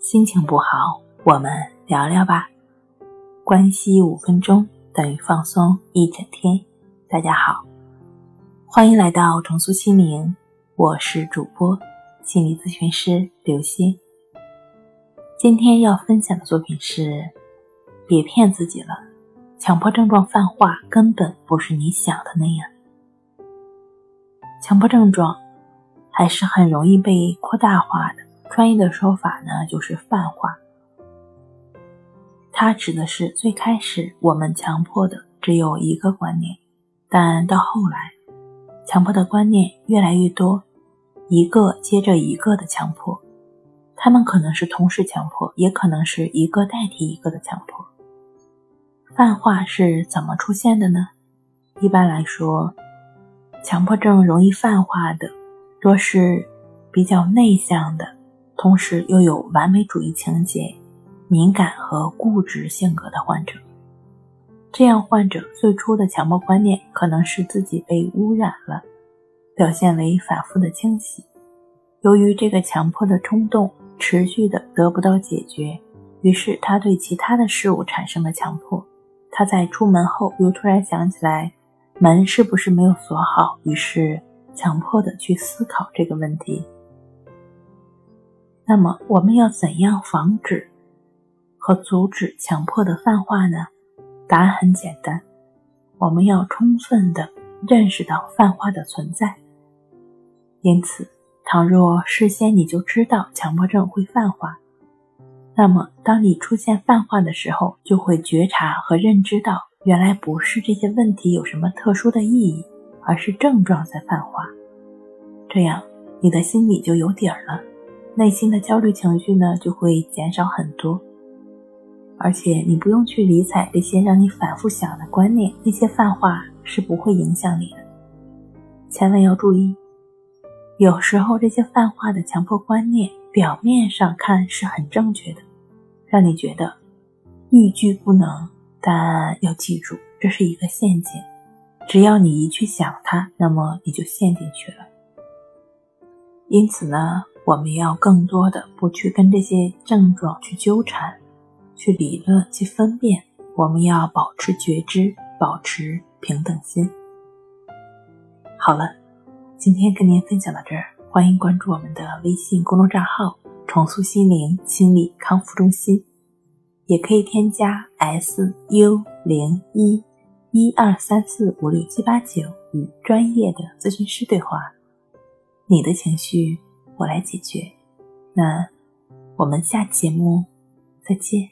心情不好，我们聊聊吧。关系五分钟等于放松一整天。大家好，欢迎来到重塑心灵，我是主播心理咨询师刘星。今天要分享的作品是：别骗自己了，强迫症状泛化根本不是你想的那样。强迫症状还是很容易被扩大化的。专业的说法呢，就是泛化。它指的是最开始我们强迫的只有一个观念，但到后来，强迫的观念越来越多，一个接着一个的强迫，他们可能是同时强迫，也可能是一个代替一个的强迫。泛化是怎么出现的呢？一般来说，强迫症容易泛化的，多是比较内向的。同时又有完美主义情节、敏感和固执性格的患者，这样患者最初的强迫观念可能是自己被污染了，表现为反复的清洗。由于这个强迫的冲动持续的得不到解决，于是他对其他的事物产生了强迫。他在出门后又突然想起来门是不是没有锁好，于是强迫的去思考这个问题。那么我们要怎样防止和阻止强迫的泛化呢？答案很简单，我们要充分的认识到泛化的存在。因此，倘若事先你就知道强迫症会泛化，那么当你出现泛化的时候，就会觉察和认知到，原来不是这些问题有什么特殊的意义，而是症状在泛化。这样，你的心里就有底儿了。内心的焦虑情绪呢，就会减少很多，而且你不用去理睬这些让你反复想的观念，那些泛化是不会影响你的。千万要注意，有时候这些泛化的强迫观念，表面上看是很正确的，让你觉得欲拒不能，但要记住，这是一个陷阱。只要你一去想它，那么你就陷进去了。因此呢。我们要更多的不去跟这些症状去纠缠，去理论，去分辨。我们要保持觉知，保持平等心。好了，今天跟您分享到这儿，欢迎关注我们的微信公众账号“重塑心灵心理康复中心”，也可以添加 s u 零一一二三四五六七八九与专业的咨询师对话。你的情绪。我来解决，那我们下节目再见。